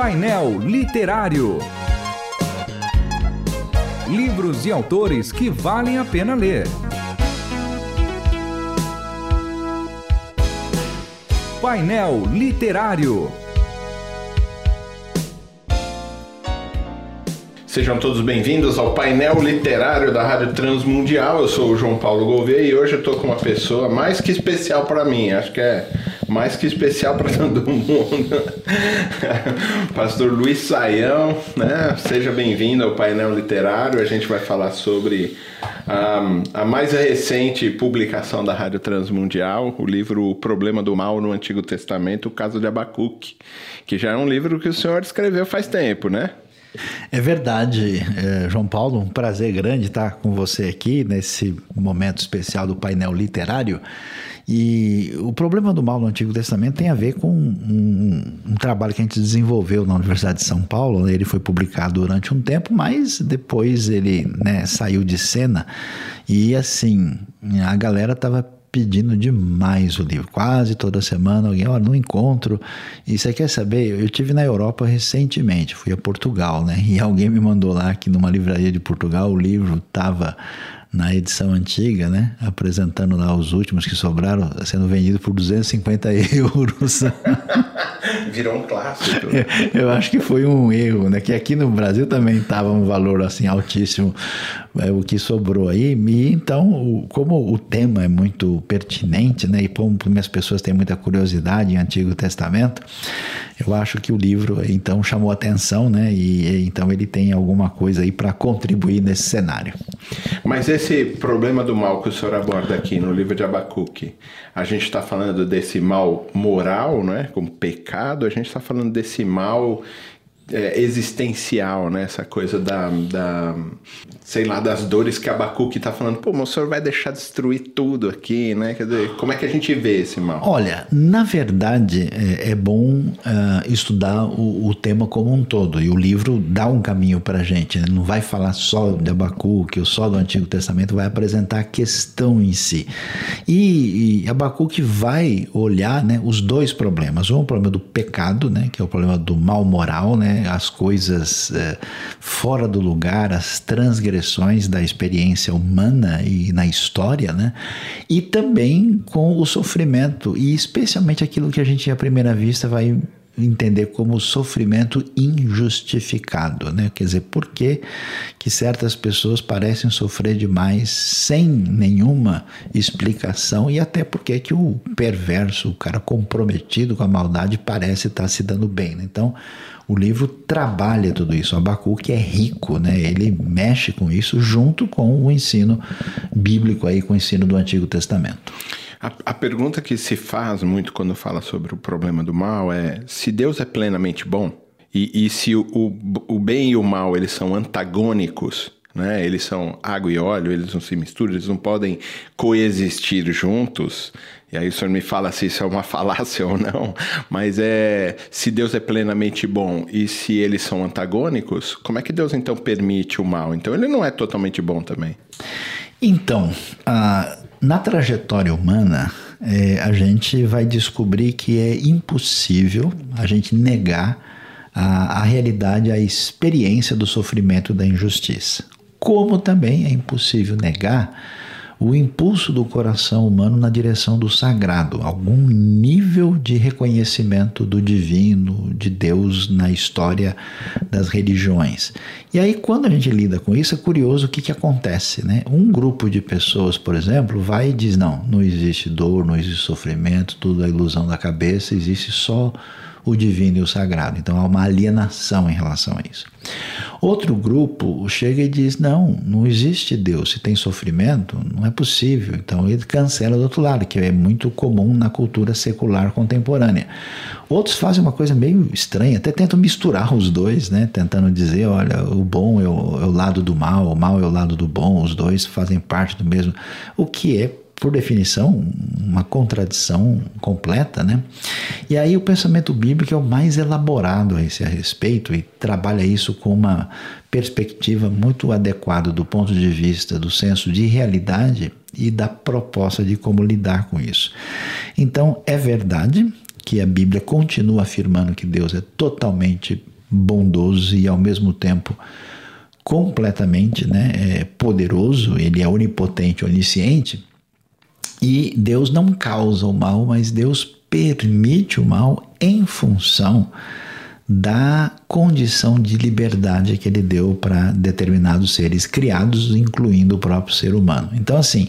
Painel Literário. Livros e autores que valem a pena ler. Painel Literário. Sejam todos bem-vindos ao painel literário da Rádio Transmundial. Eu sou o João Paulo Gouveia e hoje eu estou com uma pessoa mais que especial para mim. Acho que é mais que especial para todo mundo. Pastor Luiz Saião, né? Seja bem-vindo ao painel literário. A gente vai falar sobre um, a mais recente publicação da Rádio Transmundial, o livro O Problema do Mal no Antigo Testamento, o caso de Abacuque, que já é um livro que o senhor escreveu faz tempo, né? É verdade, é, João Paulo, um prazer grande estar com você aqui nesse momento especial do painel literário. E o problema do mal no Antigo Testamento tem a ver com um, um, trabalho que a gente desenvolveu na Universidade de São Paulo. Ele foi publicado durante um tempo, mas depois ele né, saiu de cena. E assim, a galera estava pedindo demais o livro. Quase toda semana alguém, olha, não encontro. E você quer saber? Eu tive na Europa recentemente, fui a Portugal, né? E alguém me mandou lá que numa livraria de Portugal o livro estava na edição antiga, né? Apresentando lá os últimos que sobraram, sendo vendido por 250 euros. Virou um clássico. Eu acho que foi um erro, né? Que aqui no Brasil também estava um valor assim altíssimo, é, o que sobrou aí. E então, como o tema é muito pertinente, né? E como as pessoas têm muita curiosidade em Antigo Testamento, eu acho que o livro então chamou atenção, né? E então ele tem alguma coisa aí para contribuir nesse cenário. Mas esse problema do mal que o senhor aborda aqui no livro de Abacuque, a gente está falando desse mal moral, né? Como pecado, a gente está falando desse mal é, existencial, né? Essa coisa da, da, sei lá, das dores que Abacuque está falando. Pô, o senhor vai deixar destruir tudo aqui, né? Quer dizer, como é que a gente vê esse mal? Olha, na verdade, é, é bom uh, estudar o, o, tema como um todo. E o livro dá um caminho para a gente. Né? Não vai falar só de Abacuque ou só do Antigo Testamento, vai apresentar a questão em si. E, e Abacuque vai olhar né, os dois problemas. Um, o problema do pecado, né? Que é o problema do mal moral, né? As coisas é, fora do lugar, as transgressões da experiência humana e na história, né? E também com o sofrimento, e especialmente aquilo que a gente à primeira vista vai entender como sofrimento injustificado, né? Quer dizer, por que, que certas pessoas parecem sofrer demais sem nenhuma explicação e até porque que o perverso, o cara comprometido com a maldade parece estar se dando bem, né? Então, o livro trabalha tudo isso. O Abacuque é rico, né? ele mexe com isso junto com o ensino bíblico, aí, com o ensino do Antigo Testamento. A, a, pergunta que se faz muito quando fala sobre o problema do mal é se Deus é plenamente bom e, e se o, o, o bem e o mal eles são antagônicos, né? eles são água e óleo, eles não se misturam, eles não podem coexistir juntos. E aí o senhor me fala se isso é uma falácia ou não, mas é se Deus é plenamente bom e se eles são antagônicos, como é que Deus então permite o mal? Então ele não é totalmente bom também. Então, na trajetória humana, é, a gente vai descobrir que é impossível a gente negar a, a realidade, a experiência do sofrimento da injustiça. Como também é impossível negar o impulso do coração humano na direção do sagrado, algum nível de reconhecimento do divino, de Deus na história das religiões. E aí, quando a gente lida com isso, é curioso o que, que acontece. Né? Um grupo de pessoas, por exemplo, vai e diz: não, não existe dor, não existe sofrimento, tudo é ilusão da cabeça, existe só o divino e o sagrado. Então há uma alienação em relação a isso. Outro grupo chega e diz: não, não existe Deus. Se tem sofrimento, não é possível. Então ele cancela do outro lado, que é muito comum na cultura secular contemporânea. Outros fazem uma coisa meio estranha, até tentam misturar os dois, né? tentando dizer: olha, o bom é o, é o lado do mal, o mal é o lado do bom, os dois fazem parte do mesmo. O que é por definição, uma contradição completa, né? E aí o pensamento bíblico é o mais elaborado a esse a respeito e trabalha isso com uma perspectiva muito adequada do ponto de vista do senso de realidade e da proposta de como lidar com isso. Então, é verdade que a Bíblia continua afirmando que Deus é totalmente bondoso e ao mesmo tempo completamente né, é poderoso, ele é onipotente, onisciente, e Deus não causa o mal, mas Deus permite o mal em função da condição de liberdade que ele deu para determinados seres criados, incluindo o próprio ser humano. Então, assim,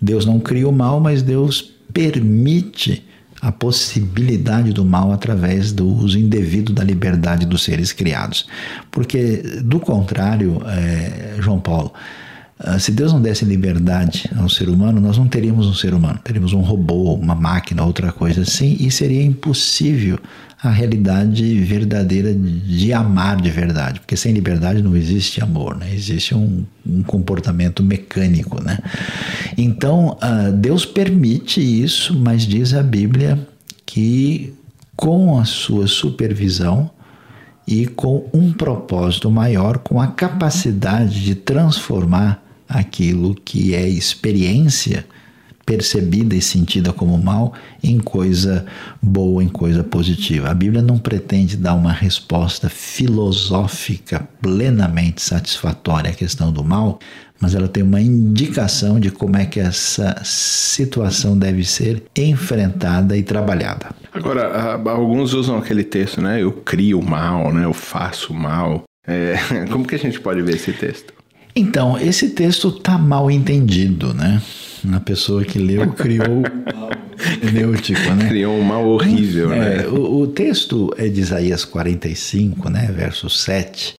Deus não cria o mal, mas Deus permite a possibilidade do mal através do uso indevido da liberdade dos seres criados. Porque, do contrário, é, João Paulo, se Deus não desse liberdade ao ser humano, nós não teríamos um ser humano, teríamos um robô, uma máquina, outra coisa assim, e seria impossível a realidade verdadeira de amar de verdade, porque sem liberdade não existe amor, né? existe um, um comportamento mecânico. Né? Então, uh, Deus permite isso, mas diz a Bíblia que com a sua supervisão, e com um propósito maior, com a capacidade de transformar aquilo que é experiência percebida e sentida como mal em coisa boa, em coisa positiva. A Bíblia não pretende dar uma resposta filosófica plenamente satisfatória à questão do mal, mas ela tem uma indicação de como é que essa situação deve ser enfrentada e trabalhada. Agora, alguns usam aquele texto, né? Eu crio mal, né? Eu faço mal. É, como que a gente pode ver esse texto? Então, esse texto está mal entendido, né? A pessoa que leu criou um hermenêutico, né? Criou um mal horrível, é, né? O, o, texto é de Isaías 45, né? Verso 7.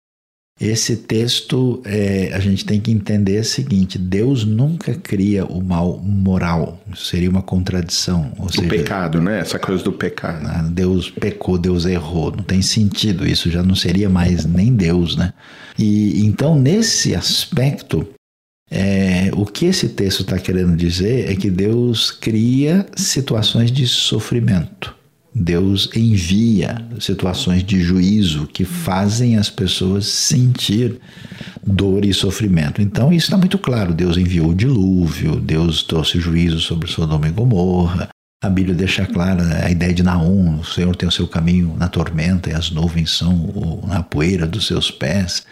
Esse texto, é, a gente tem que entender o seguinte: Deus nunca cria o mal moral. Isso seria uma contradição. Ou o seja, pecado, né? Essa coisa do pecado. Né? Deus pecou, Deus errou. Não tem sentido. Isso já não seria mais nem Deus, né? E então, nesse aspecto, é, o que esse texto está querendo dizer é que Deus cria situações de sofrimento. Deus envia situações de juízo que fazem as pessoas sentir dor e sofrimento. Então, isso está muito claro. Deus enviou o dilúvio, Deus trouxe juízo sobre Sodoma e Gomorra. A Bíblia deixa clara a ideia de Naum: o Senhor tem o seu caminho na tormenta e as nuvens são na poeira dos seus pés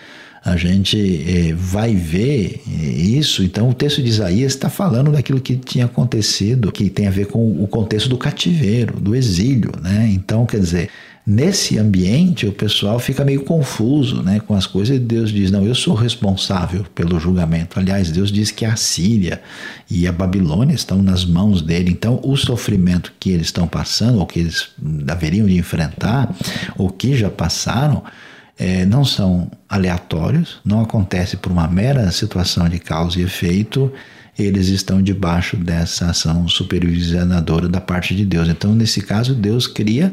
a gente eh, vai ver isso. Então, o texto de Isaías está falando daquilo que tinha acontecido, que tem a ver com o contexto do cativeiro, do exílio. Né? Então, quer dizer, nesse ambiente o pessoal fica meio confuso né, com as coisas e Deus diz: Não, eu sou responsável pelo julgamento. Aliás, Deus diz que a Síria e a Babilônia estão nas mãos dele. Então, o sofrimento que eles estão passando, ou que eles haveriam de enfrentar, ou que já passaram é, não são aleatórios, não acontece por uma mera situação de causa e efeito, eles estão debaixo dessa ação supervisionadora da parte de Deus. Então, nesse caso, Deus cria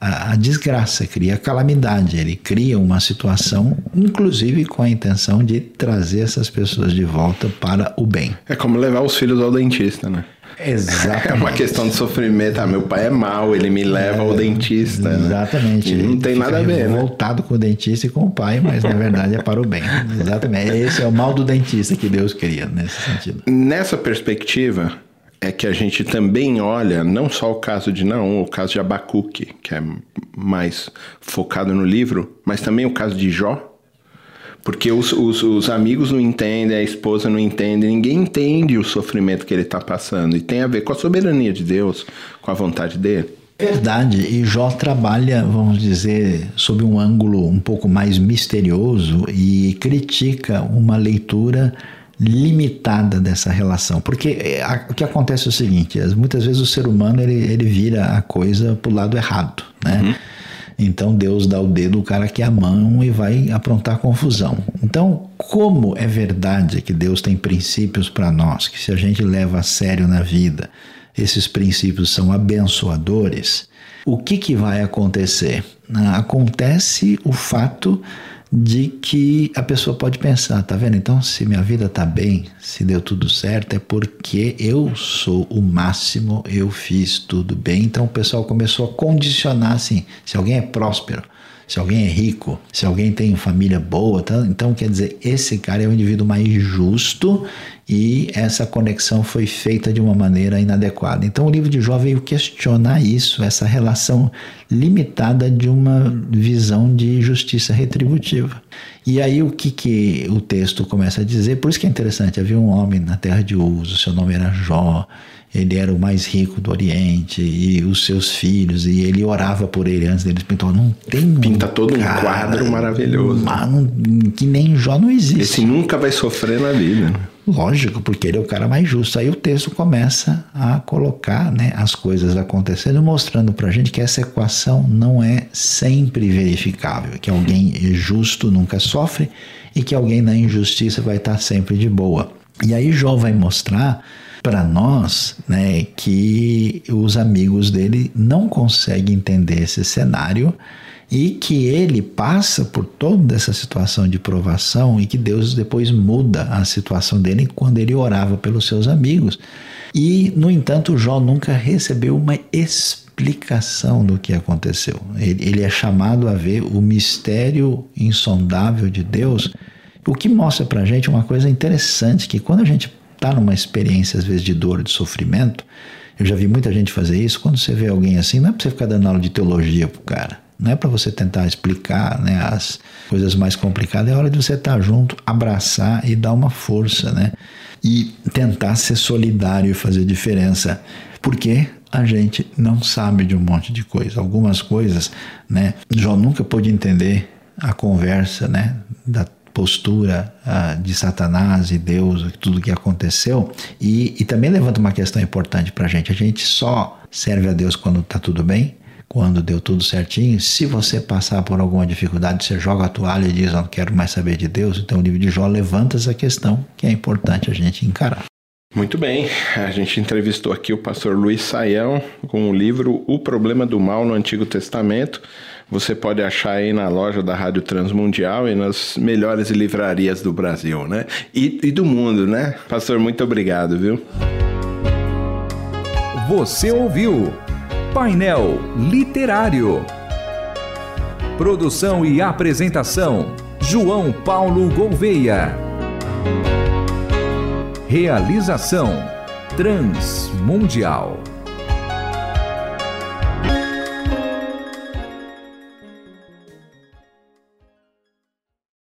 a, a, desgraça, cria a calamidade, ele cria uma situação, inclusive com a intenção de trazer essas pessoas de volta para o bem. É como levar os filhos ao dentista, né? Exatamente. É uma questão de sofrimento. Ah, meu pai é mau, ele me leva é, ao dentista. Exatamente. Né? Não tem nada a ver, né? Voltado com o dentista e com o pai, mas na verdade é para o bem. Exatamente. Esse é o mal do dentista que Deus cria nesse sentido. Nessa perspectiva, é que a gente também olha não só o caso de Naum, o caso de Abacuque, que é mais focado no livro, mas também o caso de Jó, porque os, os, os, amigos não entendem, a esposa não entende, ninguém entende o sofrimento que ele está passando. E tem a ver com a soberania de Deus, com a vontade dele. Verdade, e Jó trabalha, vamos dizer, sob um ângulo um pouco mais misterioso e critica uma leitura limitada dessa relação. Porque é, o que acontece é o seguinte, muitas vezes o ser humano ele, ele vira a coisa para o lado errado, né? Uhum. Então Deus dá o dedo, o cara que é a mão e vai aprontar confusão. Então, como é verdade que Deus tem princípios para nós, que se a gente leva a sério na vida, esses princípios são abençoadores, o que, que vai acontecer? Acontece o fato de que a pessoa pode pensar, tá vendo? Então, se minha vida tá bem, se deu tudo certo, é porque eu sou o máximo, eu fiz tudo bem. Então, o pessoal começou a condicionar assim: se alguém é próspero, se alguém é rico, se alguém tem família boa, tá? então quer dizer, esse cara é o indivíduo mais justo e essa conexão foi feita de uma maneira inadequada. Então o livro de Jó veio questionar isso, essa relação limitada de uma visão de justiça retributiva. E aí o que, que o texto começa a dizer? Por isso que é interessante, havia um homem na terra de Uso, seu nome era Jó, ele era o mais rico do Oriente e os seus filhos e ele orava por ele antes dele pintar. Não tem pinta todo um quadro maravilhoso, mano, que nem Jó não existe. Esse nunca vai sofrer na vida. Lógico, porque ele é o cara mais justo. Aí o texto começa a colocar né, as coisas acontecendo, mostrando para a gente que essa equação não é sempre verificável, que alguém justo nunca sofre e que alguém na injustiça vai estar sempre de boa. E aí Jó vai mostrar para nós né, que os amigos dele não conseguem entender esse cenário e que ele passa por toda essa situação de provação e que Deus depois muda a situação dele quando ele orava pelos seus amigos. E, no entanto, Jó nunca recebeu uma explicação do que aconteceu. Ele, ele é chamado a ver o mistério insondável de Deus, o que mostra para gente uma coisa interessante, que quando a gente está numa experiência, às vezes, de dor, de sofrimento, eu já vi muita gente fazer isso, quando você vê alguém assim, não é para você ficar dando aula de teologia pro cara não é para você tentar explicar né, as coisas mais complicadas, é hora de você estar tá junto, abraçar e dar uma força, né? E tentar ser solidário e fazer diferença. Porque a gente não sabe de um monte de coisa. Algumas coisas, né? João nunca pôde entender a conversa, né? Da postura uh, de Satanás e Deus, tudo que aconteceu. E, e também levanta uma questão importante para a gente. A gente só serve a Deus quando está tudo bem quando deu tudo certinho. Se você passar por alguma dificuldade, você joga a toalha e diz: Não quero mais saber de Deus. Então, o livro de Jó levanta essa questão que é importante a gente encarar. Muito bem, a gente entrevistou aqui o pastor Luiz Saião com o livro O Problema do Mal no Antigo Testamento. Você pode achar aí na loja da Rádio Transmundial e nas melhores livrarias do Brasil, né? E, e do mundo, né? Pastor, muito obrigado, viu? Você ouviu Painel Literário. Produção e apresentação: João Paulo Gouveia. Realização: Transmundial.